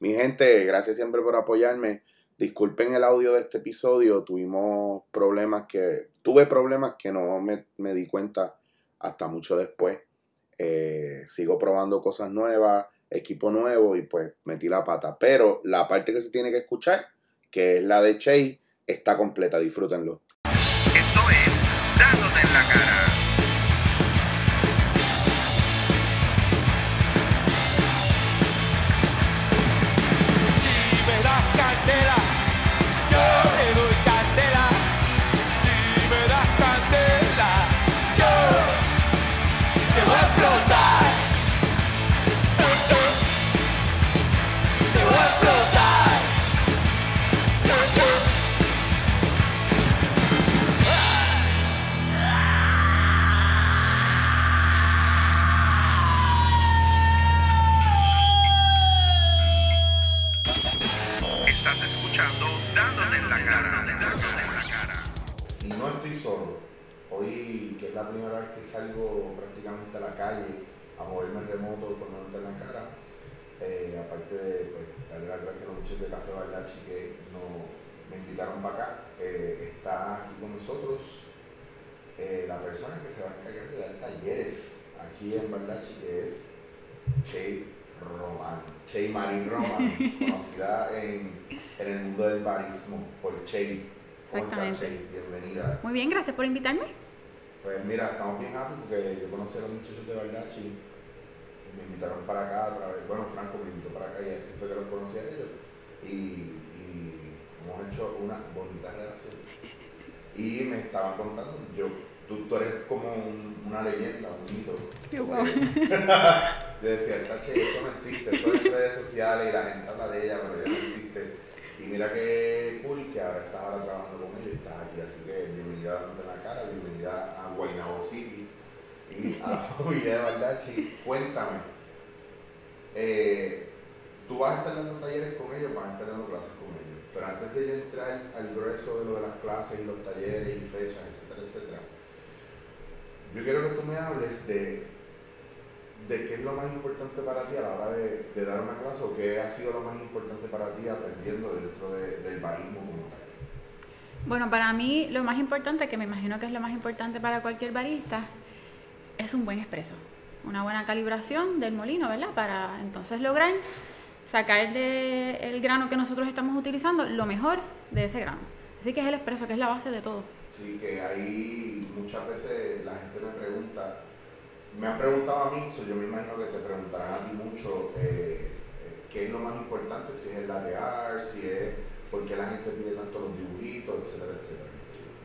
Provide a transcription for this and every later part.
Mi gente, gracias siempre por apoyarme. Disculpen el audio de este episodio, tuvimos problemas que, tuve problemas que no me, me di cuenta hasta mucho después. Eh, sigo probando cosas nuevas, equipo nuevo y pues metí la pata. Pero la parte que se tiene que escuchar, que es la de Che, está completa, disfrútenlo. Esto es Dándote en la cara. Escuchando Dándote en la cara. Dándote en la cara. Y no estoy solo. Hoy, que es la primera vez que salgo prácticamente a la calle a moverme en remoto con Dándote en la cara, eh, aparte de pues, darle las gracias a los muchachos de Café Bardachi que no, me invitaron para acá, eh, está aquí con nosotros eh, la persona que se va a encargar de dar talleres aquí en Bardachi, que es Che Roman, Che Marín Roman, conocida en, en el mundo del barismo por Che. ¿Cómo estás, Exactamente. Che? Bienvenida. Muy bien, gracias por invitarme. Pues mira, estamos bien happy porque yo conocí a los muchachos de Bardachi me invitaron para acá a través, bueno, Franco me invitó para acá y así fue que los conocí a ellos y, y hemos hecho una bonita relación. Y me estaban contando, yo, tú, tú eres como un- una leyenda, un mito. Qué guau. Yo decía, esta che, eso no existe, eso es en redes sociales y la gente habla de ella, pero ella no existe. Y mira qué cool que ahora estás ahora trabajando con ella y estás aquí, así que bienvenida a en la cara, bienvenida a Guaynabo City y a la familia de Bardachi. Cuéntame, eh, tú vas a estar dando talleres con ellos, vas a estar dando clases con ellos, pero antes de entrar al grueso de lo de las clases y los talleres y fechas, etcétera, etcétera, yo quiero que tú me hables de de qué es lo más importante para ti a la hora de, de dar una clase o qué ha sido lo más importante para ti aprendiendo dentro de- del barismo como tal. Bueno, para mí lo más importante, que me imagino que es lo más importante para cualquier barista, es un buen expreso. Una buena calibración del molino, ¿verdad? Para entonces lograr sacar del el grano que nosotros estamos utilizando lo mejor de ese grano. Así que es el expreso, que es la base de todo. Sí, que ahí muchas veces la gente me pregunta, me han preguntado a mí, so yo me imagino que te preguntarán a ti mucho eh, eh, qué es lo más importante, si es el latear, si es por qué la gente pide tanto los dibujitos, etcétera, etcétera.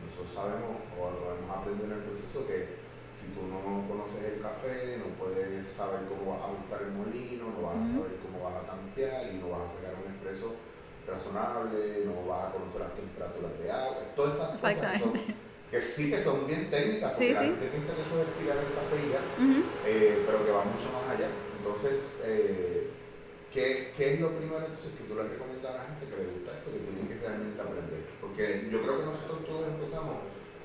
Nosotros sabemos o lo hemos aprendido en el proceso que si tú no conoces el café, no puedes saber cómo vas a ajustar el molino, no vas a saber cómo vas a tampear y no vas a sacar un expreso razonable, no vas a conocer las temperaturas de agua, todas esas cosas que, sí que son bien técnicas, porque Sí, la sí. gente piensa que eso es tirar el café y ya, Ujú. eh, pero que va mucho más allá. Entonces, eh, ¿qué, ¿qué es lo primero entonces, que tú le recomiendas a la gente que le gusta esto, que tiene que realmente aprender? Porque yo creo que nosotros todos empezamos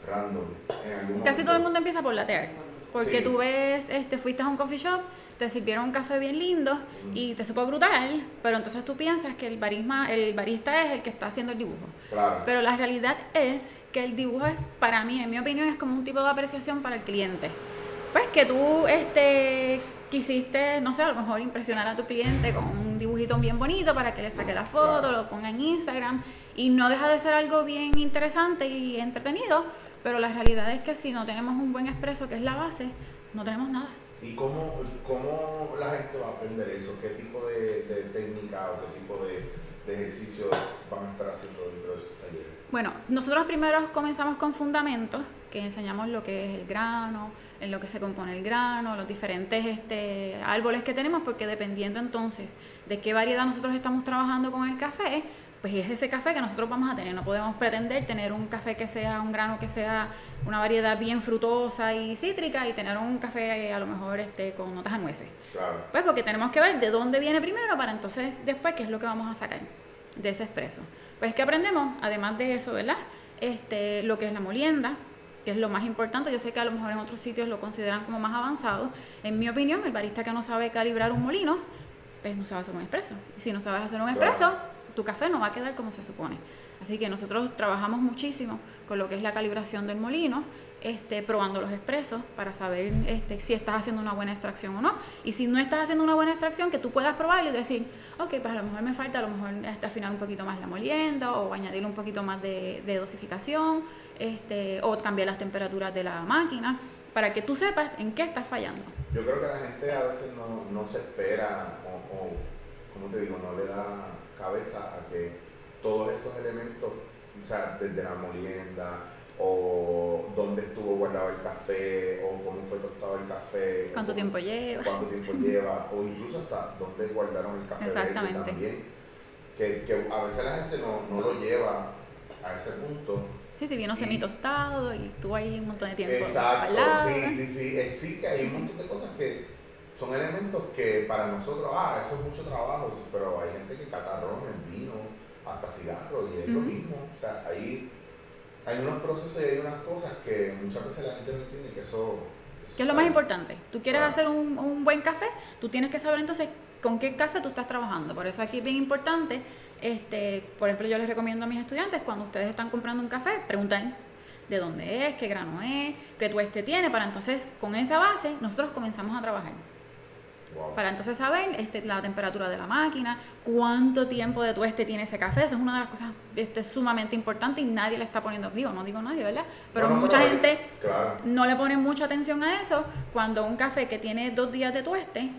random. En Casi momento. todo el mundo empieza por latear. Porque Sí. tú ves, este, fuiste a un coffee shop, te sirvieron un café bien lindo y te supo brutal, pero entonces tú piensas que el, barisma, el barista es el que está haciendo el dibujo. Claro. Pero la realidad es que el dibujo es, para mí, en mi opinión, es como un tipo de apreciación para el cliente. Pues que tú este, quisiste, no sé, a lo mejor impresionar a tu cliente con un dibujito bien bonito para que le saque la foto, lo ponga en Instagram y no deja de ser algo bien interesante y entretenido, pero la realidad es que si no tenemos un buen expreso, que es la base, no tenemos nada. ¿Y cómo, cómo la gente va a aprender eso? ¿Qué tipo de, de técnica o qué tipo de, de ejercicio van a estar haciendo dentro de esos talleres? Bueno, nosotros primero comenzamos con fundamentos, que enseñamos lo que es el grano, en lo que se compone el grano, los diferentes este, árboles que tenemos, porque dependiendo entonces de qué variedad nosotros estamos trabajando con el café, pues es ese café que nosotros vamos a tener. No podemos pretender tener un café que sea un grano que sea una variedad bien frutosa y cítrica y tener un café a lo mejor este, con notas a nueces. Claro. Pues porque tenemos que ver de dónde viene primero para entonces después qué es lo que vamos a sacar de ese expreso. Pues que aprendemos, además de eso, ¿verdad? Este, lo que es la molienda, que es lo más importante. Yo sé que a lo mejor en otros sitios lo consideran como más avanzado. En mi opinión, el barista que no sabe calibrar un molino, pues no sabes hacer un expreso. Y si no sabes hacer un expreso, tu café no va a quedar como se supone. Así que nosotros trabajamos muchísimo con lo que es la calibración del molino, este, probando los expresos para saber este, si estás haciendo una buena extracción o no. Y si no estás haciendo una buena extracción, que tú puedas probarlo y decir, ok, pues a lo mejor me falta a lo mejor afinar un poquito más la molienda o añadirle un poquito más de, dosificación este, o cambiar las temperaturas de la máquina para que tú sepas en qué estás fallando. Yo creo que la gente a veces no, se espera o, como te digo, no le da cabeza a que todos esos elementos, o sea, desde la molienda, o dónde estuvo guardado el café, o cómo fue tostado el café. ¿Cuánto o tiempo lleva? Cuánto tiempo lleva, o incluso hasta dónde guardaron el café verde Exactamente. también. Que, que a veces la gente no, no lo lleva a ese punto. Sí, sí, vino Y- semi tostado y estuvo ahí un montón de tiempo. Exacto, sí, sí, sí. Sí, que hay un montón de cosas que son elementos que para nosotros, ah, eso es mucho trabajo, pero hay gente que catarrones, vino, hasta cigarros, y es lo mismo. O sea, ahí hay unos procesos y hay unas cosas que muchas veces la gente no entiende que eso... eso ¿Qué es lo más importante? Tú quieres Claro. hacer un, un buen café, tú tienes que saber entonces con qué café tú estás trabajando. Por eso aquí es bien importante, este, por ejemplo, yo les recomiendo a mis estudiantes, cuando ustedes están comprando un café, pregunten de dónde es, qué grano es, qué tueste tiene, para entonces con esa base nosotros comenzamos a trabajar. Wow. Para entonces saber este, la temperatura de la máquina, cuánto tiempo de tueste tiene ese café. Eso es una de las cosas este, sumamente importantes y nadie le está poniendo, digo, no digo nadie, ¿verdad? Pero No, mucha gente Claro. no le pone mucha atención a eso cuando un café que tiene dos días de tueste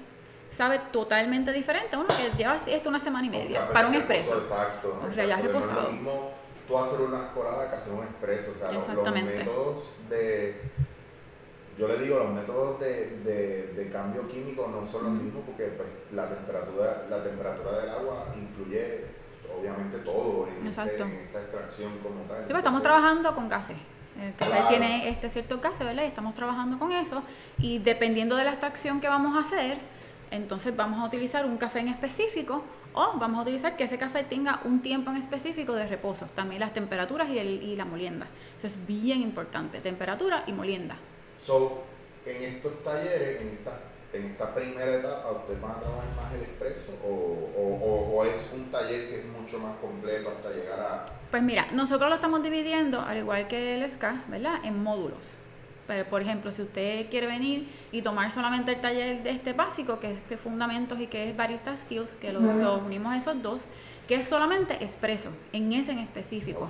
sabe totalmente diferente a uno que lleva esto una semana y media para un expreso. Exacto. O sea, ya porque No reposado. es lo mismo tú hacer una colada que hacer un expreso. O sea, los, Exactamente. métodos de. Yo le digo, los métodos de, de, de cambio químico no son los mismos porque pues, la, temperatura, la temperatura del agua influye obviamente todo en, ese- Exacto. en esa extracción como tal. Sí, pues, estamos trabajando con gases. El café Claro. tiene este cierto gases, ¿verdad? Y estamos trabajando con eso. Y dependiendo de la extracción que vamos a hacer, entonces vamos a utilizar un café en específico o vamos a utilizar que ese café tenga un tiempo en específico de reposo. También las temperaturas y, el- y la molienda. Eso es bien importante, temperatura y molienda. So, en estos talleres, en esta, en esta primera etapa, ¿ustedes van a trabajar más el expreso o, o, o- o es un taller que es mucho más completo hasta llegar a... Pues mira, nosotros lo estamos dividiendo, al igual que el SCA, ¿verdad? En módulos. Pero, por ejemplo, si usted quiere venir y tomar solamente el taller de este básico, que es que fundamentos y que es barista skills, que lo, lo unimos a esos dos, que es solamente expreso, en ese en específico.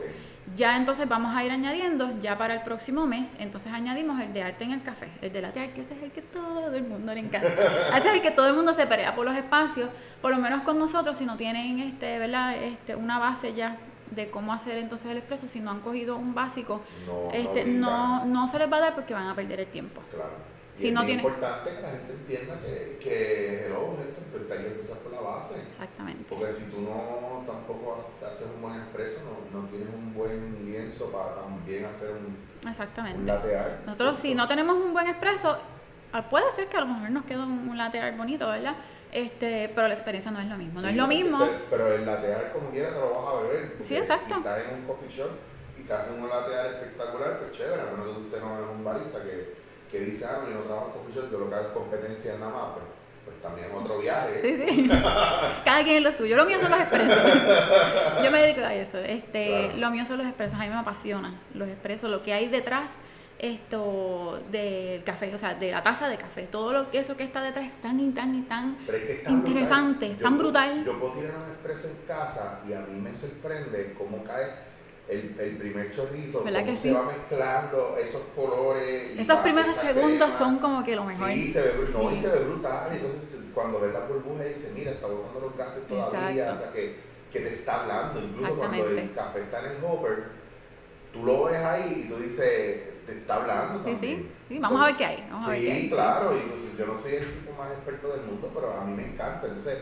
Ya entonces vamos a ir añadiendo, ya para el próximo mes, entonces añadimos el de arte en el café, el de latte art, que ese es el que todo el mundo le encanta. Ese es el que todo el mundo se pelea por los espacios, por lo menos con nosotros, si no tienen este, ¿verdad? Este, una base ya de cómo hacer entonces el expreso, si no han cogido un básico, No, este, brindan. no, no se les va a dar porque van a perder el tiempo. Claro. Y Si es no bien tiene- importante que la gente entienda que, que hello, gente, hay que empezar por la base. Exactamente. Porque si tú no tampoco haces- un buen expreso, no, no tienes un buen lienzo para también hacer un, un Exactamente. latte art. Nosotros si no tenemos un buen expreso, ah, puede ser que a lo mejor nos quede un, un latte art bonito, ¿verdad? Este, pero la experiencia no es lo mismo. No Sí, es lo mismo. pero el latte art como quiera te lo vas a beber. Sí, exacto. Si estás en un coffee shop y te hacen un latte art espectacular, pues chévere, a menos que usted no es un barista que, que dice, ah, no, yo no trabajo en coffee shop, yo lo que hago es competencia nada más, pues, pues también es otro viaje. Sí, sí. Cada quien es lo suyo. Lo mío son los expresos. Yo me dedico a eso. Este, Claro. Lo mío son los expresos. A mí me apasionan los expresos. Lo que hay detrás esto del café, o sea, de la taza de café. Todo lo que eso que está detrás es tan y tan y tan Pero es que está Interesante, brutal. es tan Yo- brutal. Yo puedo tirar un expreso en casa y a mí me sorprende cómo cae el, el primer chorrito, ¿Verdad cómo que se sí? va mezclando esos colores. y Esos primeros segundos crema. son como que lo mejor. Sí, se ve, no, y Sí. se ve brutal. Entonces, cuando ves la burbuja y dice, mira, está botando los gases todavía. Exacto. O sea, que, que te está hablando. Incluso cuando el café está en el hopper, tú lo ves ahí y tú dices, te está hablando. Sí, sí. también. Sí, vamos a ver qué hay, vamos a ver sí, qué hay. claro. Y pues, yo no soy el tipo más experto del mundo, pero a mí me encanta. Entonces,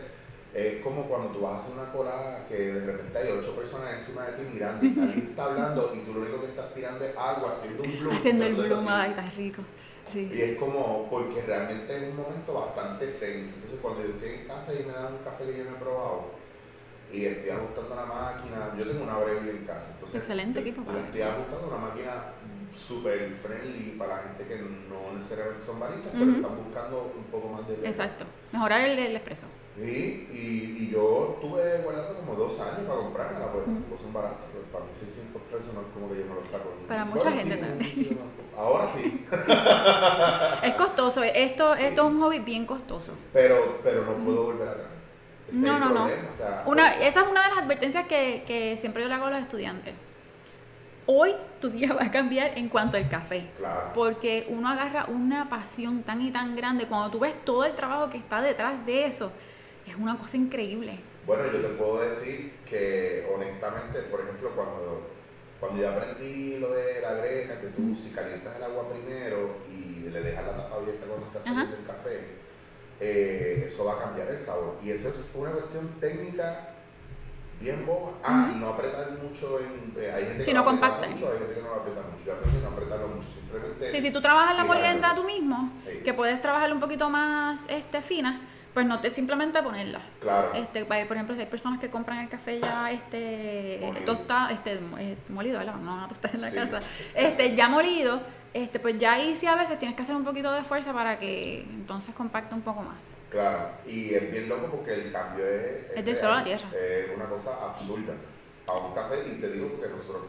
es como cuando tú vas a hacer una colada que de repente hay ocho personas encima de ti mirando y alguien está hablando y tú lo único que estás tirando es agua, haciendo un bloom. Haciendo el bloom, ay, tan rico. Y Sí. es como, porque realmente es un momento bastante zen. Entonces, cuando yo estoy en casa y me dan un café que yo no he probado y estoy ajustando la máquina, yo tengo una Breville en casa. Entonces, Excelente equipo para estoy ajustando una máquina súper friendly para gente que no necesariamente son baristas, pero Ujú. están buscando un poco más de. Exacto. Mejorar el, el expreso. Sí, y, y yo estuve guardando como dos años para comprármela, pues tampoco son baratas, pero para mí 600 pesos no es como que yo me lo saco. Para mucha gente sí, también. Ahora sí, Es costoso, esto, esto es un hobby bien costoso. pero, pero no puedo volver atrás. Ese No, no, no. problema, o sea, Una, porque- esa es una de las advertencias que, que siempre yo le hago a los estudiantes. Hoy tu día va a cambiar en cuanto al café. Claro. Porque uno agarra una pasión tan y tan grande. Cuando tú ves todo el trabajo que está detrás de eso, es una cosa increíble. Bueno, yo te puedo decir que honestamente, por ejemplo, cuando, cuando yo aprendí lo de la greja, que tú si calientas el agua primero y le dejas la tapa abierta cuando estás haciendo el café, eh, eso va a cambiar el sabor. Y eso es una cuestión técnica bien boba. Ah, y no apretar mucho en... eh, hay gente Sí, que no compacta. mucho, hay gente que no lo aprieta mucho. Yo aprendí a no apretarlo mucho, simplemente... Sí, si tú trabajas la molienda tú mismo, Sí. que puedes trabajarla un poquito más este, fina, pues no te simplemente ponerla. Claro. Este, por ejemplo, si hay personas que compran el café ya este tostado, este eh, molido, ¿verdad? No van a tostar en la Sí. casa. Este, ya molido, este, pues ya ahí sí a veces tienes que hacer un poquito de fuerza para que entonces compacte un poco más. Claro, y es bien loco porque el cambio es... Es del cielo a la tierra. Es una cosa absurda. A un café, y te digo porque nosotros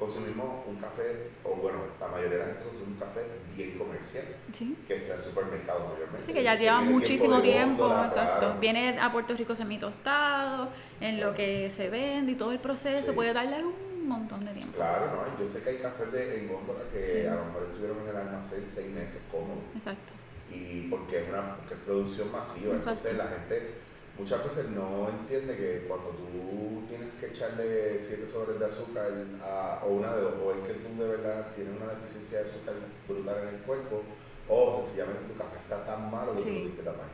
consumimos un café, o bueno, la mayoría de la gente consume un café bien comercial, Sí. que está en el supermercado mayormente. Sí, que ya lleva muchísimo tiempo, exacto. Viene a Puerto Rico semi-tostado, en lo que se vende y todo el proceso Sí. puede tardar un montón de tiempo. Claro, ¿no? Yo sé que hay cafés de, en góndola que Sí. a lo mejor estuvieron en el almacén seis meses cómodos. Exacto. y porque es una porque es producción masiva. Exacto. Entonces la gente muchas veces no entiende que cuando tú tienes que echarle siete sobres de azúcar a, o una de dos, o es que tú de verdad tienes una deficiencia de azúcar brutal en el cuerpo, o sencillamente tu café está tan malo que Sí. que tapar.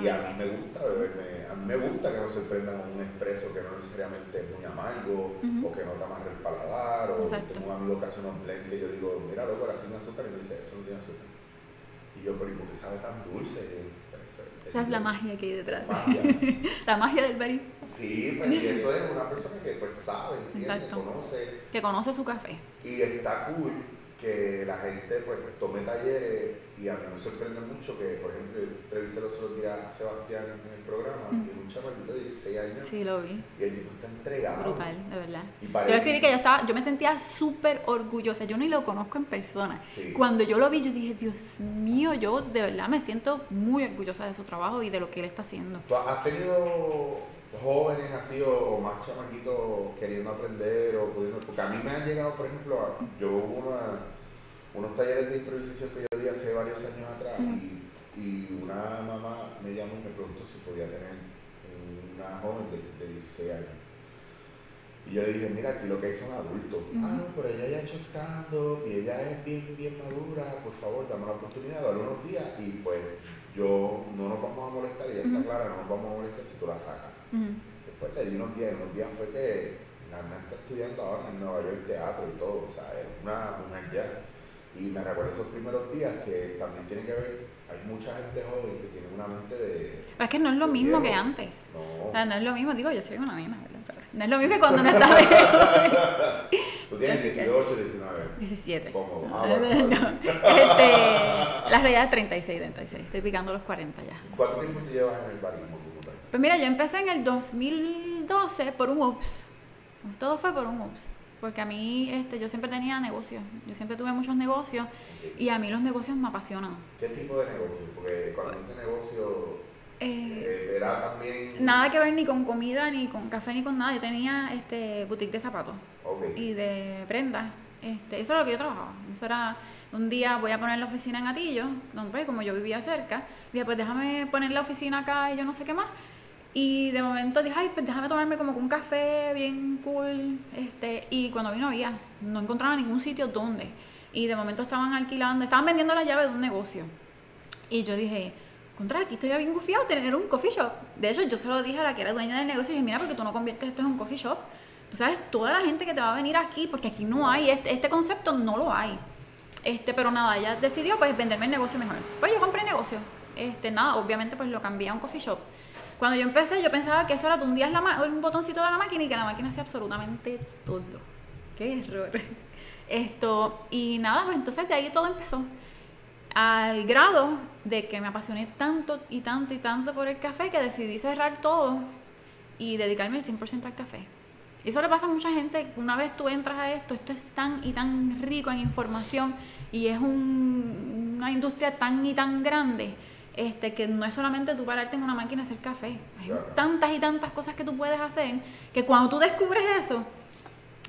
Y a mí me gusta beberme, a mí me gusta que me sorprendan con un expreso que no necesariamente es muy amargo o que no te amarra el paladar o Exacto. tengo un amigo que hace unos blends que yo digo, mira loco, ahora sin azúcar y me dice, eso no tiene azúcar. Y yo, pero ¿y por qué sabe tan dulce? Esa es la magia que hay detrás. Magia. la magia del barista Sí, pues y eso es una persona que pues sabe, entiende, conoce que conoce su café. y está cool que la gente pues tome talleres y a mí me sorprende mucho que, por ejemplo, yo entrevisté los otros días a Sebastián en el programa y es un chamaquito de 16 años Sí, lo vi. y el tipo está entregado. Brutal, de verdad. Y Yo escribí que yo estaba, yo me sentía súper orgullosa. Yo ni lo conozco en persona. Sí. Cuando yo lo vi, yo dije, Dios mío, yo de verdad me siento muy orgullosa de su trabajo y de lo que él está haciendo. ¿Tú has tenido jóvenes así o, o más chamaquitos queriendo aprender o pudiendo? Porque a mí me han llegado, por ejemplo, a- yo hubo una- unos talleres de improvisación que yo di hace varios años atrás y, y una mamá me llamó y me preguntó si podía tener una joven de, de 16 años. Y yo le dije, mira, aquí lo que hay son adultos. Ah, no, pero ella ya ha hecho stand-up y ella es bien, bien madura, por favor, dame la oportunidad, dale unos días y pues yo no nos vamos a molestar, y ya está clara, no nos vamos a molestar si tú la sacas. Después le di unos días, unos días fue que la nena está estudiando ahora en Nueva York teatro y todo, o sea, es una mujer ya. Y me recuerdo esos primeros días que también tiene que ver, hay mucha gente joven que tiene una mente de... Es que no es lo mismo viejo. que antes. No. O sea, no es lo mismo, digo, yo soy una nena, ¿verdad? Pero no es lo mismo que cuando me estaba Tú tienes 18, 19. 17. Cómodo. Ah, No, bueno, no. Este, la realidad es 36, 36. Estoy picando los 40 ya. ¿Cuánto tiempo te llevas en el barismo? Pues mira, yo empecé en el 2012 por un UPS. Todo fue por un UPS. Porque a mí, este, yo siempre tenía negocios. Yo siempre tuve muchos negocios y a mí los negocios me apasionan. ¿Qué tipo de negocio? Porque cuando ese negocio Eh, eh, era también... nada que ver ni con comida, ni con café, ni con nada. Yo tenía este boutique de zapatos y de prendas. Este, eso era lo que yo trabajaba. Eso era, un día voy a poner la oficina en Atillo, donde, pues, como yo vivía cerca, dije, pues déjame poner la oficina acá y yo no sé qué más. Y de momento dije, ay, pues déjame tomarme como un café bien cool. Este, y cuando vino había, no encontraba ningún sitio donde. Y de momento estaban alquilando, estaban vendiendo la llave de un negocio. Y yo dije, contra, aquí estaría bien gufiado tener un coffee shop. De hecho, yo se lo dije a la que era dueña del negocio y dije, mira, porque tú no conviertes esto en un coffee shop. Tú sabes, toda la gente que te va a venir aquí, porque aquí no hay, este, este concepto no lo hay. Este, pero nada, ella decidió pues venderme el negocio mejor. Pues yo compré el negocio. Este, nada, obviamente pues lo cambié a un coffee shop. Cuando yo empecé, yo pensaba que eso era tú hundías la un botoncito de la máquina y que la máquina hacía absolutamente todo. Qué error. Esto, y nada, pues entonces de ahí todo empezó. Al grado de que me apasioné tanto y tanto y tanto por el café que decidí cerrar todo y dedicarme al 100% al café. Y eso le pasa a mucha gente. Una vez tú entras a esto, esto es tan y tan rico en información y es un- una industria tan y tan grande este, que no es solamente tú pararte en una máquina a hacer café. Hay Claro. tantas y tantas cosas que tú puedes hacer que cuando tú descubres eso,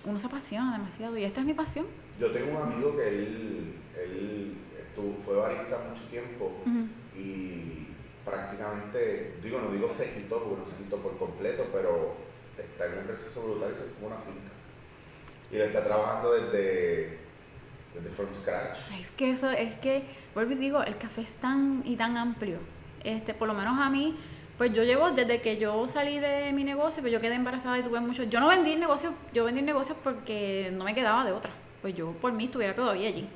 uno se apasiona demasiado. Y esta es mi pasión. Yo tengo un amigo que él, él estuvo, fue barista mucho tiempo y prácticamente, digo, no digo se quitó, porque no se quitó por completo, pero está en un proceso brutal y se fue una finca. Y le está trabajando desde, desde from scratch. Es que eso, es que, vuelvo y digo, el café es tan y tan amplio. Este, por lo menos a mí, pues yo llevo desde que yo salí de mi negocio, pues yo quedé embarazada y tuve mucho. Yo no vendí negocios, yo vendí negocios porque no me quedaba de otra. Pues yo por mí estuviera todavía allí.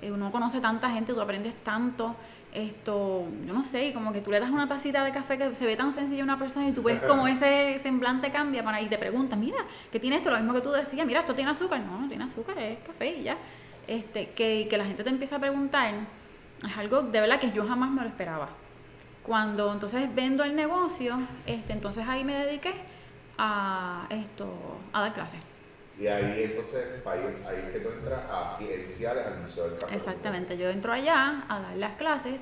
Eh, uno conoce tanta gente, tú aprendes tanto. Esto, yo no sé, y como que tú le das una tacita de café que se ve tan sencilla a una persona y tú ves como ese semblante cambia para y te preguntas, mira, ¿qué tiene esto? Lo mismo que tú decías, mira, esto tiene azúcar. No, no tiene azúcar, es café y ya. Este, que, que la gente te empieza a preguntar, es algo de verdad que yo jamás me lo esperaba. Cuando entonces vendo el negocio, este, entonces ahí me dediqué a esto, a dar clases. Y ahí entonces, ahí, que tú entras a cienciales al Museo del Café. Exactamente, yo entro allá a dar las clases.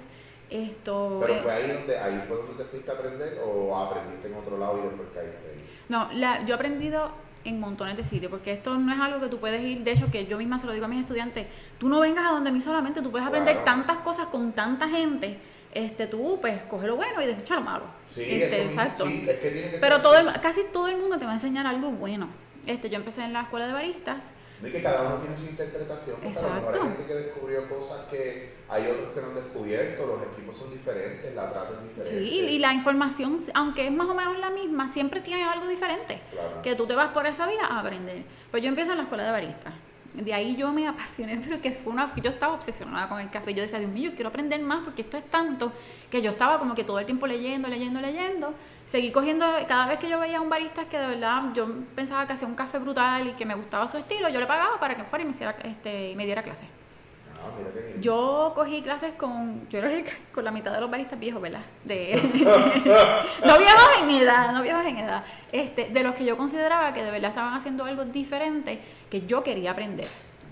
Esto, Pero fue ahí donde, ahí fue donde te fuiste a aprender o aprendiste en otro lado y después caíste ahí. No, la- yo he aprendido en montones de sitios, porque esto no es algo que tú puedes ir, de hecho que yo misma se lo digo a mis estudiantes, tú no vengas a donde mí solamente, tú puedes aprender Claro. tantas cosas con tanta gente, este, tú pues coge lo bueno y desecha lo malo. Sí, Este, exacto. sí, es que tiene que Pero todo el- casi todo el mundo te va a enseñar algo bueno. Este, yo empecé en la escuela de baristas, Y que cada uno tiene su interpretación, porque a lo mejor hay Exacto. gente que descubrió cosas que hay otros que no han descubierto, los equipos son diferentes, la trata es sí, diferente. y, y la información, aunque es más o menos la misma, siempre tiene algo diferente. Claro. que tú te vas por esa vida a aprender. Pues yo empiezo en la escuela de barista. De ahí yo me apasioné, pero que fue una, yo estaba obsesionada con el café. Yo decía, Dios mío, yo quiero aprender más porque esto es tanto que yo estaba como que todo el tiempo leyendo, leyendo, leyendo. Seguí cogiendo, cada vez que yo veía a un barista que de verdad yo pensaba que hacía un café brutal y que me gustaba su estilo, yo le pagaba para que fuera y me, hiciera, este, y me diera clases. Ah. Yo cogí clases con, yo con la mitad de los baristas viejos, ¿verdad? De, no viejos en edad, no viejos en edad. Este, de los que yo consideraba que de verdad estaban haciendo algo diferente que yo quería aprender.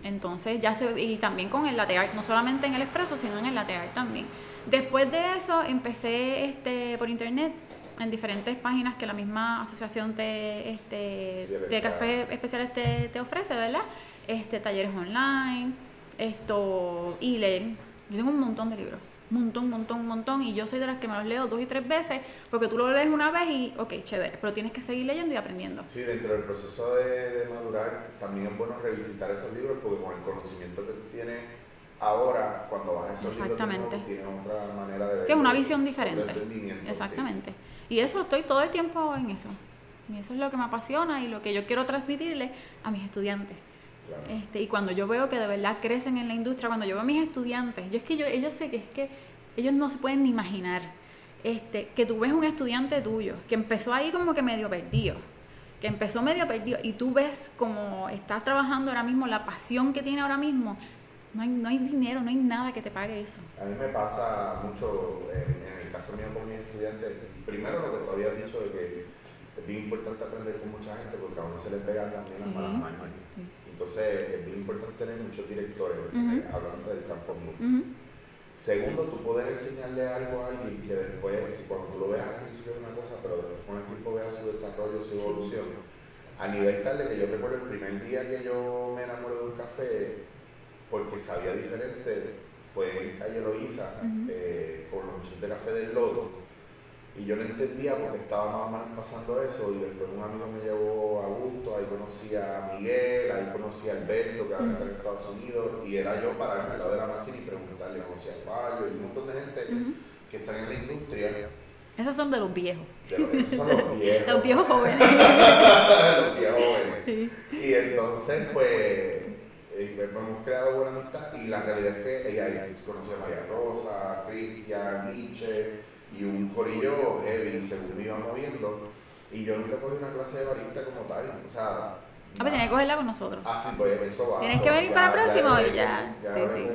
Entonces ya se, y también con el latte art, no solamente en el expreso, sino en el latte art también. Después de eso empecé este, por internet en diferentes páginas que la misma asociación te, este, de verdad. café especiales te, te ofrece, ¿verdad? Este, talleres online, esto, e-learn. Yo tengo un montón de libros, un montón, un montón, un montón, y yo soy de las que me los leo dos y tres veces, porque tú lo lees una vez y, ok, chévere, pero tienes que seguir leyendo y aprendiendo. Sí, dentro del proceso de, de madurar también es bueno revisitar esos libros porque con el conocimiento que tú tienes ahora, cuando vas a esos Exactamente. libros tienes otra manera de ver. Sí, es una visión diferente. sí. Y eso, estoy todo el tiempo en eso. Y eso es lo que me apasiona y lo que yo quiero transmitirle a mis estudiantes. Claro. Este, y cuando yo veo que de verdad crecen en la industria, cuando yo veo a mis estudiantes, yo es que yo, ellos sé que es que ellos no se pueden ni imaginar este, que tú ves un estudiante tuyo que empezó ahí como que medio perdido, que empezó medio perdido y tú ves como está trabajando ahora mismo, la pasión que tiene ahora mismo, no hay, no hay dinero, no hay nada que te pague eso. A mí me pasa mucho, en el caso mío con mis estudiantes, primero lo que tú habías dicho de que es bien importante aprender con mucha gente porque a uno se le pegan también las malas mañas. Entonces es bien importante tener muchos directores, Ujú. eh, hablando del campo mío. Ujú. Segundo, tú poder enseñarle algo a alguien que después, que cuando tú lo veas al principio es una cosa, pero después con el tiempo veas su desarrollo, su evolución. A nivel tal de que yo recuerdo el primer día que yo me enamoré de un café, porque sabía diferente, fue en calle Loíza, Ujú. eh, con los muchachos de café del lodo. Y yo no entendía porque estaba más o menos pasando eso. Y después un amigo me llevó a Augusto, ahí conocí a Miguel, ahí conocí a Alberto, que ahora está en Estados Unidos. Y era yo para al lado de la máquina y preguntarle, a Fallo y un montón de gente que están en la industria. Esos son de los viejos, De los, esos son los viejos. de los viejos jóvenes. los viejos jóvenes. Y entonces, pues, eh, hemos creado buena amistad y la realidad es que ella, ella conoce a María Rosa, Cristian, Nietzsche y un corillo heavy según me iba moviendo. Y yo nunca cogí una clase de barista como tal. O sea, Ah, pues tienes que cogerla con nosotros. Ah, sí, pues eso va. Tienes que venir para próximo hablé y ya, con- sí, sí.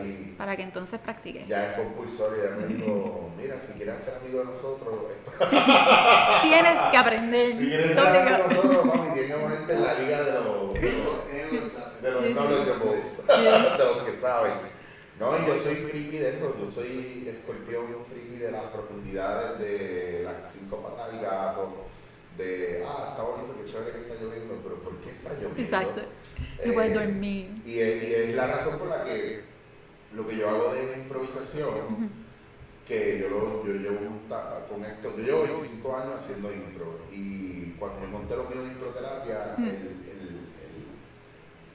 ahí. Para que entonces practiques. Ya es compulsorio, ya me dijo, mira, si quieres ser amigo de nosotros, esto Tienes que aprender. Si quieres Es ser amigo obligado. de nosotros, mami, tienes que ponerte en la liga de los, de los knowledgeables, de los que saben. No, y yo soy friki de eso, yo soy escorpión, friki de las profundidades de las cinco patas del gato, de, ah, está bonito, qué chévere que está lloviendo, pero ¿por qué está lloviendo? Exacto. No puedes Eh, dormir. Y es, y es la razón por la que lo que yo hago de improvisación, que yo, lo, yo llevo con esto, yo llevo 25 años haciendo impro y cuando me monté lo mío de improterapia, Ujú. el,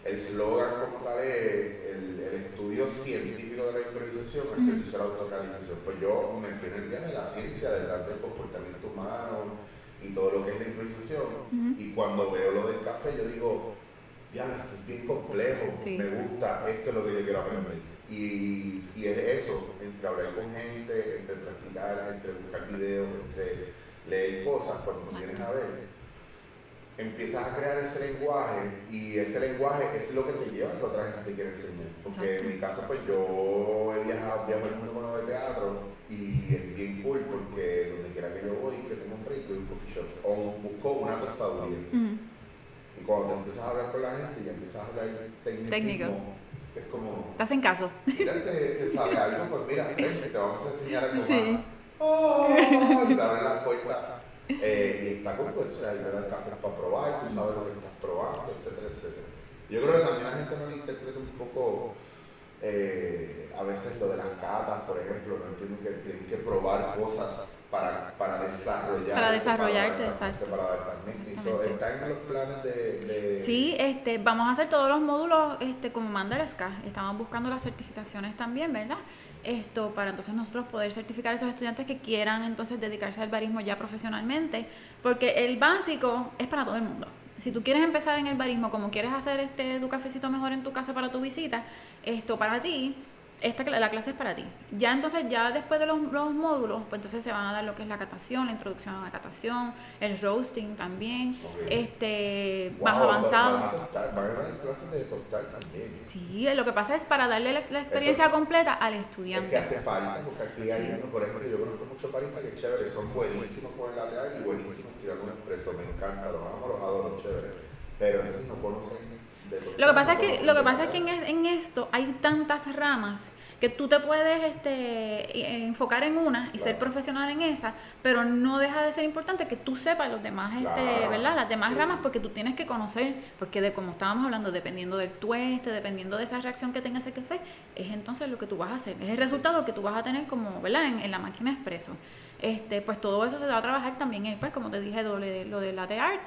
el, slogan como tal es el, el estudio científico de la improvisación, el servicio de la autorrealización. Pues yo me fui en el viaje de la ciencia detrás del comportamiento humano y todo lo que es la improvisación. Y cuando veo lo del café, yo digo, ya, esto es bien complejo, Sí. me gusta, esto es lo que yo quiero aprender. Y, y es eso, entre hablar con gente, entre practicar, entre buscar videos, entre leer cosas, cuando tú vienes a ver, empiezas a crear ese lenguaje y ese lenguaje es lo que te lleva a que otra gente te quiere enseñar. Porque en mi caso, pues yo he viajado, viajo el mundo con lo de teatro y es bien cool porque donde quiera que yo voy, que tengo un break, un coffee shop o busco una tostaduría. Ujú. Y cuando te empiezas a hablar con la gente y empiezas a hablar Técnico. es como, ¿Te hacen caso? mira, te, te sabe algo, pues mira, ven, te vamos a enseñar algo Sí. más. Oh, y te abren las puertas. Eh, y está cool, pues, o sea, te dan café para probar, tú sabes lo que estás probando, etcétera, etcétera. Yo creo que también la gente malinterpreta un poco eh, a veces lo de las catas, por ejemplo, no entienden que tienen que probar cosas para, para desarrollar. Para desarrollarte, para, exacto. Para adaptarme. Y eso Exactamente. está en los planes de... de Sí, este, vamos a hacer todos los módulos este, como manda el SCA. Estamos buscando las certificaciones también, ¿verdad? Esto para entonces nosotros poder certificar a esos estudiantes que quieran entonces dedicarse al barismo ya profesionalmente, porque el básico es para todo el mundo. Si tú quieres empezar en el barismo, como quieres hacer este tu cafecito mejor en tu casa para tu visita, esto para ti, esta la clase es para ti. Ya entonces, ya después de los, los módulos, pues entonces se van a dar lo que es la catación, la introducción a la catación, el roasting también, Ok. este Wow, más avanzado. Van a, dar clases de tostar también. Sí, lo que pasa es para darle la, la experiencia Eso- completa al Es que estudiante. hace falta, porque aquí hay uno, por ejemplo, yo conozco muchos paristas que chéveres, son buenísimos con el lateral y buenísimos tirando un expreso, me encanta, los amo, los adoro, chévere. Pero ellos no conocen de Lo que pasa es que lo que de pasa es que en, en esto hay tantas ramas que tú te puedes este, e- enfocar en una y ser profesional en esa, pero no deja de ser importante que tú sepas los demás, este. ¿verdad? Las demás Sí. ramas porque tú tienes que conocer, porque de como estábamos hablando, dependiendo del tueste, dependiendo de esa reacción que tenga ese café, es entonces lo que tú vas a hacer, es el resultado que tú vas a tener como, ¿verdad? En, en la máquina expreso. Este, pues todo eso se va a trabajar también, en, pues como te dije, lo de, lo de latte art.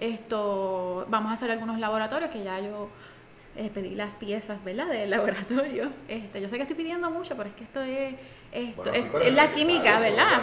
Esto, vamos a hacer algunos laboratorios que ya yo eh, pedí las piezas, ¿verdad? Del laboratorio. Este, yo sé que estoy pidiendo mucho, pero es que esto es, esto Bueno, es, la química, ¿verdad?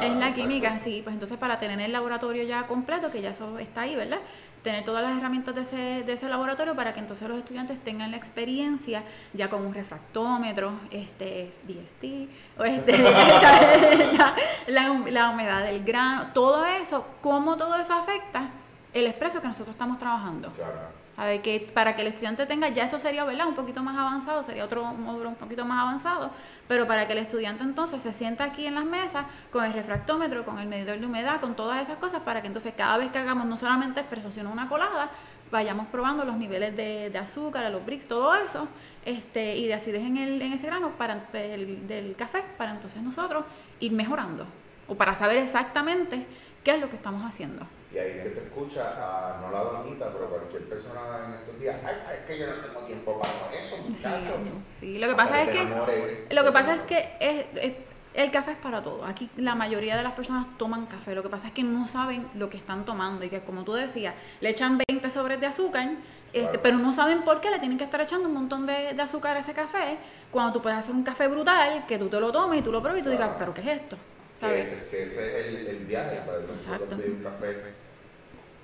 Es la química, sí. Pues entonces para tener el laboratorio ya completo, que ya eso está ahí, ¿verdad? Tener todas las herramientas de ese, de ese laboratorio para que entonces los estudiantes tengan la experiencia ya con un refractómetro, este, DST, o este, la, la la humedad del grano, todo eso, cómo todo eso afecta el expreso que nosotros estamos trabajando. Claro. A ver, que para que el estudiante tenga, ya eso sería, ¿verdad? Un poquito más avanzado, sería otro módulo un poquito más avanzado, pero para que el estudiante entonces se sienta aquí en las mesas con el refractómetro, con el medidor de humedad, con todas esas cosas, para que entonces cada vez que hagamos no solamente expreso, sino una colada, vayamos probando los niveles de, de azúcar, los bricks, todo eso, este, y de acidez en, el, en ese grano para, del, del café, para entonces nosotros ir mejorando, o para saber exactamente qué es lo que estamos haciendo. Y ahí que te escucha a, no la doñita, pero cualquier persona en estos días, ay, es que yo no tengo tiempo para eso, muchachos. Sí, lo que pasa es que lo que pasa es que es- es- el café es para todo. Aquí la mayoría de las personas toman café. Lo que pasa es que no saben lo que están tomando y que como tú decías, le echan 20 sobres de azúcar, este, Claro. pero no saben por qué le tienen que estar echando un montón de, de azúcar a ese café cuando tú puedes hacer un café brutal que tú te lo tomes y tú lo pruebes y tú digas, pero ¿qué es esto? Que ¿Sabes? ese, ese es el, el viaje para nosotros pedir un café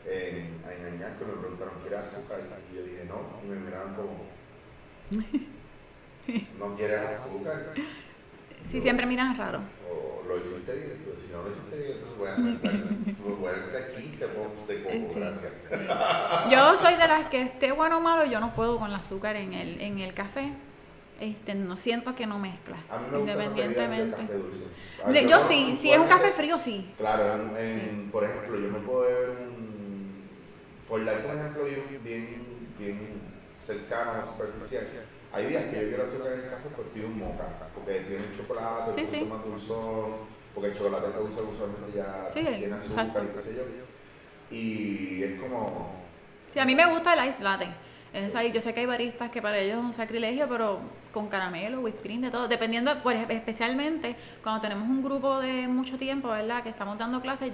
en, en Añasco me preguntaron ¿quieres azúcar? y yo dije no y me miraron como ¿no quieres azúcar? Sí, Yo- siempre miras raro. o lo hiciste bien, pero si no lo hiciste bien, entonces voy a necesitar 15 pops de coco, Sí. gracias. Yo soy de las que esté bueno o malo, yo no puedo con el azúcar en el, en el café. Este, no siento que no mezcla, A mí me gusta independientemente. café dulce. Yo puedo- sí, si es un café hacer- frío, sí. Claro, en, en- por ejemplo, yo me puedo beber un. Por dar un ejemplo bien, bien, bien cercano, superficial. Hay días que yo quiero azúcar en el café, pues pido un moca, porque tiene chocolate, Sí, sí. más dulzón, porque el chocolate que usa usualmente ya Sí, tiene azúcar exacto. y qué sé yo. Y es como. Sí, a mí me gusta el ice latte. Es ahí, yo sé que hay baristas que para ellos es un sacrilegio, pero con caramelo, whipped cream, de todo. Dependiendo, pues, especialmente cuando tenemos un grupo de mucho tiempo, ¿verdad? Que estamos dando clases,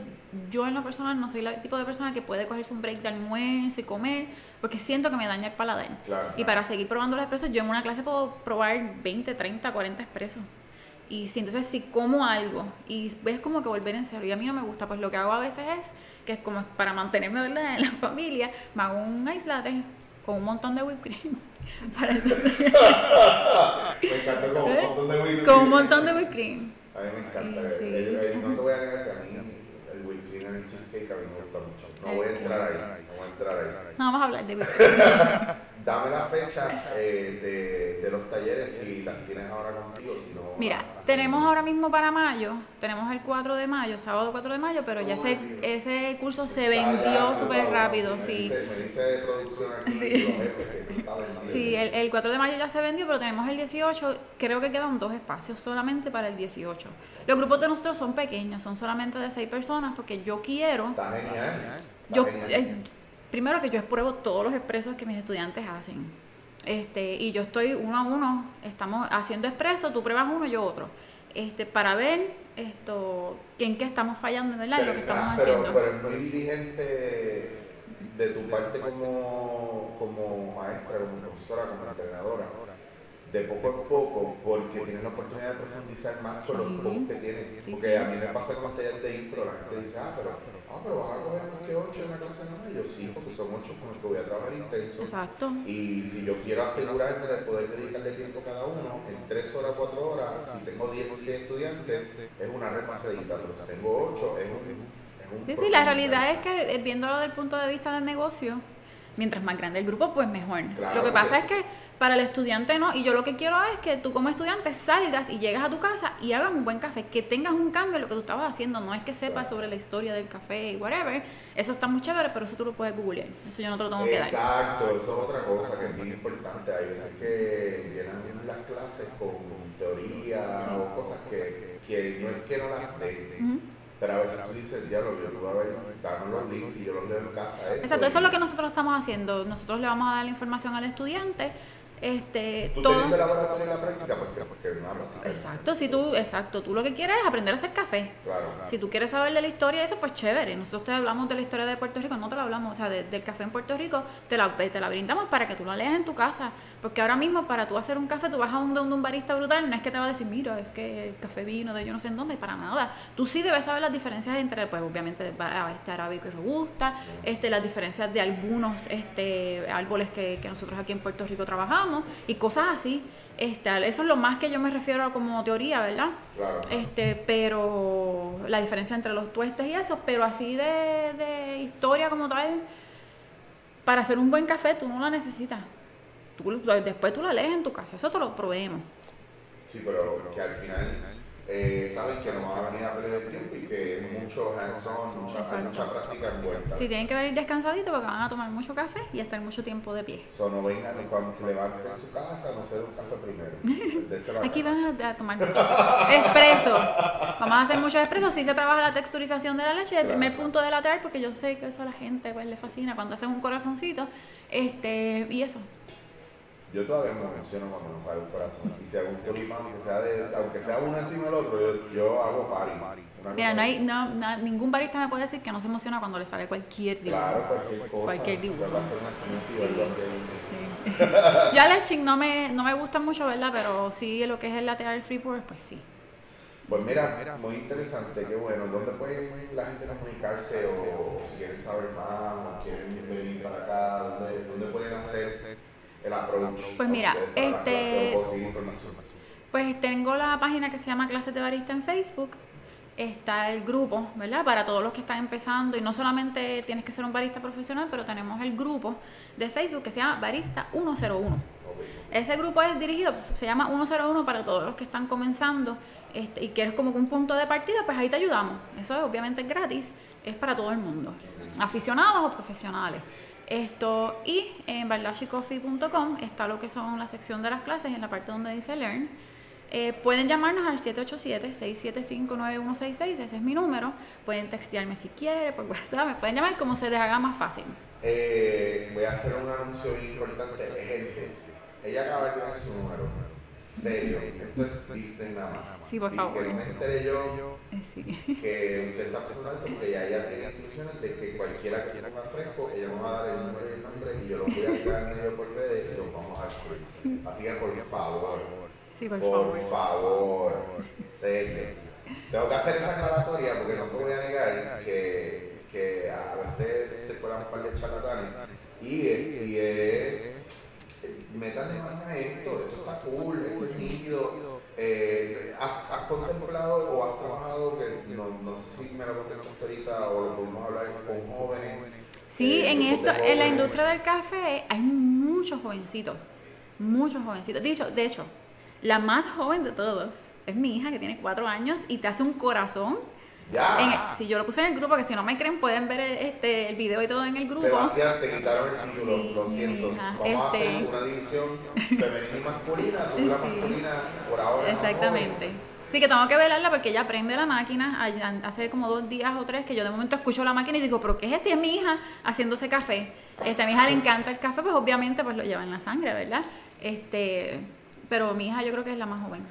yo en lo personal no soy el tipo de persona que puede cogerse un break de almuerzo y comer, porque siento que me daña el paladar. Claro, Y claro. para seguir probando los expresos, yo en una clase puedo probar 20, 30, 40 expresos. Y si entonces si como algo y ves como que volver en serio y a mí no me gusta, pues lo que hago a veces es que es como para mantenerme ¿verdad? en la familia, me hago un ice latte con un montón de whipped cream. Para Me encanta como un montón de whipped con un cream. montón de whipped cream. A mí me encanta. Sí. El- el- no te voy a negar que a mí el whipped cream en el cheesecake a mí me gusta mucho. No voy a entrar ahí. No voy a entrar ahí. No vamos a hablar de whipped cream. Dame la fecha eh, de, de los talleres si las tienes ahora contigo. Si no, Mira, tenemos ahora mismo para mayo, tenemos el 4 de mayo, sábado 4 de mayo, pero ya ese, ese curso se vendió súper rápido, sí. Dice, me dice de producción aquí Sí. Sí, el, el 4 de mayo ya se vendió, pero tenemos el 18. Creo que quedan dos espacios solamente para el 18. Los grupos de nosotros son pequeños, son solamente de seis personas, porque yo quiero. Está genial. Yo, eh, primero que yo pruebo todos los expresos que mis estudiantes hacen. Este, y yo estoy uno a uno, estamos haciendo expreso, tú pruebas uno, yo otro. Este, para ver esto, en qué estamos fallando, ¿verdad? Pero, lo que estamos pero, haciendo. pero es muy dirigente de tu parte como, como maestra, como profesora, como entrenadora, de poco en poco, porque tienes la oportunidad de profundizar más con los Sí. que tienes. Porque sí. a mí me pasa con talleres de intro, la gente dice, ah, pero, ah, pero vas a coger más que 8 en la clase de yo sí, porque son 8 con los que voy a trabajar intenso. Exacto. Y si yo quiero asegurarme de poder dedicarle tiempo a cada uno, en 3 horas, 4 horas, si tengo 16 estudiantes, es una repasadita, pero si tengo 8, es un... Es un Sí, sí, la realidad es que eh, viéndolo desde el punto de vista del negocio, mientras más grande el grupo, pues mejor. Claro, lo que pasa es que para el estudiante no, y yo lo que quiero es que tú como estudiante salgas y llegas a tu casa y hagas un buen café, que tengas un cambio en lo que tú estabas haciendo, no es que sepas sobre la historia del café y whatever, eso está muy chévere, pero eso tú lo puedes googlear, eso yo no te lo tengo que dar. Exacto, eso es otra cosa que es bien importante. Hay veces que llenan las clases con teoría o cosas que, que no es que no las den, pero a veces tú dices, ya lo yo puedo haber, dame los links y yo los leo en casa. esto, Exacto, eso es lo que nosotros estamos haciendo, nosotros le vamos a dar la información al estudiante, este, Tú todo... en la práctica, porque, porque no práctica. Exacto, si tú, exacto, tú lo que quieres es aprender a hacer café. Claro. Si tú quieres saber de la historia de eso, pues chévere. Nosotros te hablamos de la historia de Puerto Rico, no te la hablamos, o sea, de- del café en Puerto Rico, te la, te la brindamos para que tú la leas en tu casa. Porque ahora mismo, para tú hacer un café, tú vas a un, donde un barista brutal, no es que te va a decir, mira, es que el café vino de yo no sé en dónde, para nada. Tú sí debes saber las diferencias entre, pues obviamente, ba- este arábico y robusta, este, las diferencias de algunos este, árboles que, que nosotros aquí en Puerto Rico trabajamos y cosas así. Este, eso es lo más que yo me refiero a como teoría, ¿verdad? Claro. Este, pero la diferencia entre los tuestes y eso, pero así de, de historia como tal, para hacer un buen café tú no la necesitas. Tú, después tú la lees en tu casa, eso te lo proveemos. Sí, pero que al final eh, saben que no van a venir a perder el tiempo y que es mucho hands-on, mucha, mucha práctica envuelta. Si tienen que venir descansaditos porque van a tomar mucho café y estar mucho tiempo de pie. So, no vengan y cuando se levanten en su casa, no se den un café primero. Aquí van a, tomar mucho expreso. Vamos a hacer mucho expreso. Sí se trabaja la texturización de la leche, el primer punto de lateral, porque yo sé que eso a la gente pues, le fascina cuando hacen un corazoncito. Este, y eso. Yo todavía me emociono cuando me sale el corazón. Y si hago un tulipán, que sea de, aunque sea uno encima del otro, yo, yo hago party. Una Mira, no hay, no, ningún barista me puede decir que no se emociona cuando le sale cualquier dibujo. Claro, cualquier cosa. Cualquier dibujo. Sí. Ya el etching no me, no me gusta mucho, ¿verdad? Pero sí lo que es el lateral free pour, pues sí. Pues mira, muy interesante, qué bueno. ¿Dónde puede la gente comunicarse o, o si quieren saber más o quieren venir para acá? ¿Dónde, dónde pueden hacer el approach? Pues mira, este-? Pues tengo la página que se llama Clases de Barista en Facebook. está el grupo, ¿verdad? Para todos los que están empezando y no solamente tienes que ser un barista profesional, pero tenemos el grupo de Facebook que se llama Barista 101. Ok. Ese grupo es dirigido, se llama 101 para todos los que están comenzando este, y quieres como que un punto de partida, pues ahí te ayudamos. Eso es, obviamente es gratis, es para todo el mundo, aficionados o profesionales. Esto, y en bardashicoffee.com está lo que son la sección de las clases en la parte donde dice Learn. Eh, pueden llamarnos al 787-675-9166, ese es mi número. Pueden textearme si quieren, por WhatsApp, me pueden llamar como se les haga más fácil. Eh, voy a hacer un anuncio importante. Ella acaba de tener su número. Serio, esto es Disney nada más. Sí, por Y favor. que no me enteré yo Eh, sí. que usted está pasando esto porque ya ella tiene instrucciones de que cualquiera que se ponga fresco, ella me va a dar el número y el nombre y yo lo voy a tirar en medio por redes y los vamos a escribir. Así que por favor, Sí, por por favor. favor, serio. Tengo que hacer esa aclaratoria porque no te voy a negar que, que a veces se cuelan un par de charlatanes y es, y es métanle mano a esto, esto está cool, esto es nítido. Eh, ¿has, has contemplado o has trabajado, que no, no sé si me lo contestaste ahorita o lo podemos hablar con jóvenes? Sí, eh, en esto, en la industria del café hay muchos jovencitos, muchos jovencitos. Dicho, de hecho, la más joven de todos es mi hija que tiene cuatro años y te hace un corazón. Ya. En- si yo lo puse en el grupo, que si no me creen pueden ver el, este, el video y todo en el grupo. Sebastián, te quitaron el título, Sí, lo siento. Vamos a hacer este- una división femenina y masculina, tú la Sí. masculina por ahora. Exactamente. Sí, que tengo que velarla porque ella prende la máquina. Hace como dos días o tres que yo de momento escucho la máquina y digo, ¿pero qué es esto? Y es mi hija haciéndose café. Este, a mi hija le encanta el café, pues obviamente pues lo lleva en la sangre, ¿verdad? Este, pero mi hija yo creo que es la más joven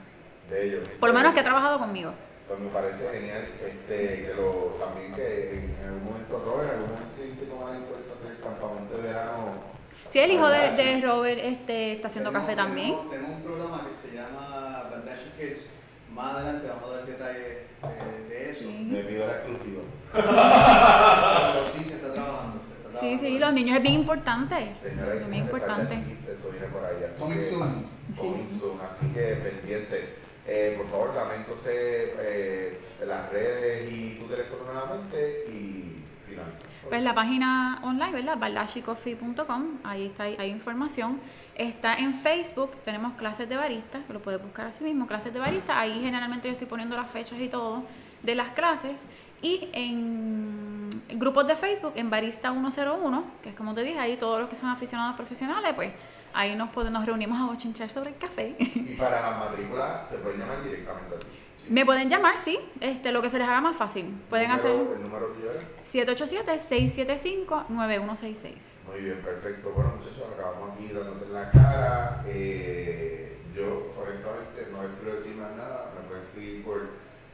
De ellos. Por lo menos que ha trabajado conmigo. Pues me parece genial este, que lo, también que en algún momento, Robert, en algún momento tienes que tomar en cuenta hacer el campamento de verano. Sí, el hijo de, de Robert este, está haciendo Tenemos- café también. Tenemos, tenemos un programa que se llama Bangladesh Kids. Más adelante vamos a dar detalles eh, de eso. Sí. Me pido la exclusiva. Pero sí, se está trabajando. Se está Sí, trabajando. sí, los niños es bien importante. Señora, Es bien importante. Eso viene por ahí. así Coming que- soon. Coming soon, así que pendiente. Eh, por favor, dame entonces eh, las redes y tu teléfono nuevamente y finaliza. Pues la página online, ¿verdad? baldashicoffee.com, ahí está, hay información. Está en Facebook, tenemos clases de barista, que lo puedes buscar así mismo, clases de barista. Ahí generalmente yo estoy poniendo las fechas y todo de las clases. Y en grupos de Facebook, en Barista 101, que es como te dije, ahí todos los que son aficionados profesionales, pues ahí nos, podemos, nos reunimos a bochinchar sobre el café. Y para las matrículas te pueden llamar directamente a ti. ¿sí? Me pueden llamar, sí, este, lo que se les haga más fácil. Pueden Número- hacer El número tuyo es. 787-675-9166. Muy bien, perfecto. Bueno, muchachos, acabamos aquí dándote en la cara. Eh, yo, correctamente, no les quiero decir más nada. Me pueden seguir por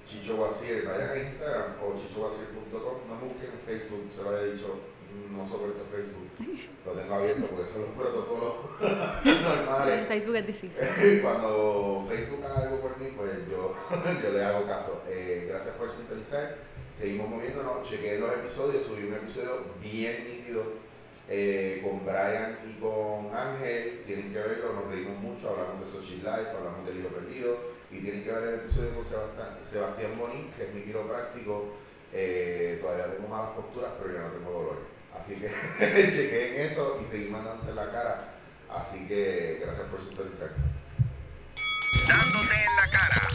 Chicho Guasier. Vayan a Instagram o chichoguasier.com. No me busquen en Facebook, se lo había dicho. No soporto Facebook. Lo tengo abierto porque son los protocolos normales. Facebook es difícil. Cuando Facebook haga algo por mí, pues yo, yo le hago caso. Eh, gracias por sintonizar. Seguimos moviéndonos. Chequé los episodios. Subí un episodio bien nítido eh, con Brian y con Ángel. Tienen que verlo. Nos reímos mucho. Hablamos de Sochi Life, hablamos del libro perdido. Y tienen que ver el episodio con Sebastián, Sebastián Bonín, que es mi quiropráctico. Eh, todavía tengo malas posturas, pero ya no tengo dolor. Así que chequeen eso y seguimos mandándote la cara. Así que gracias por sintonizar. Dándote en la cara.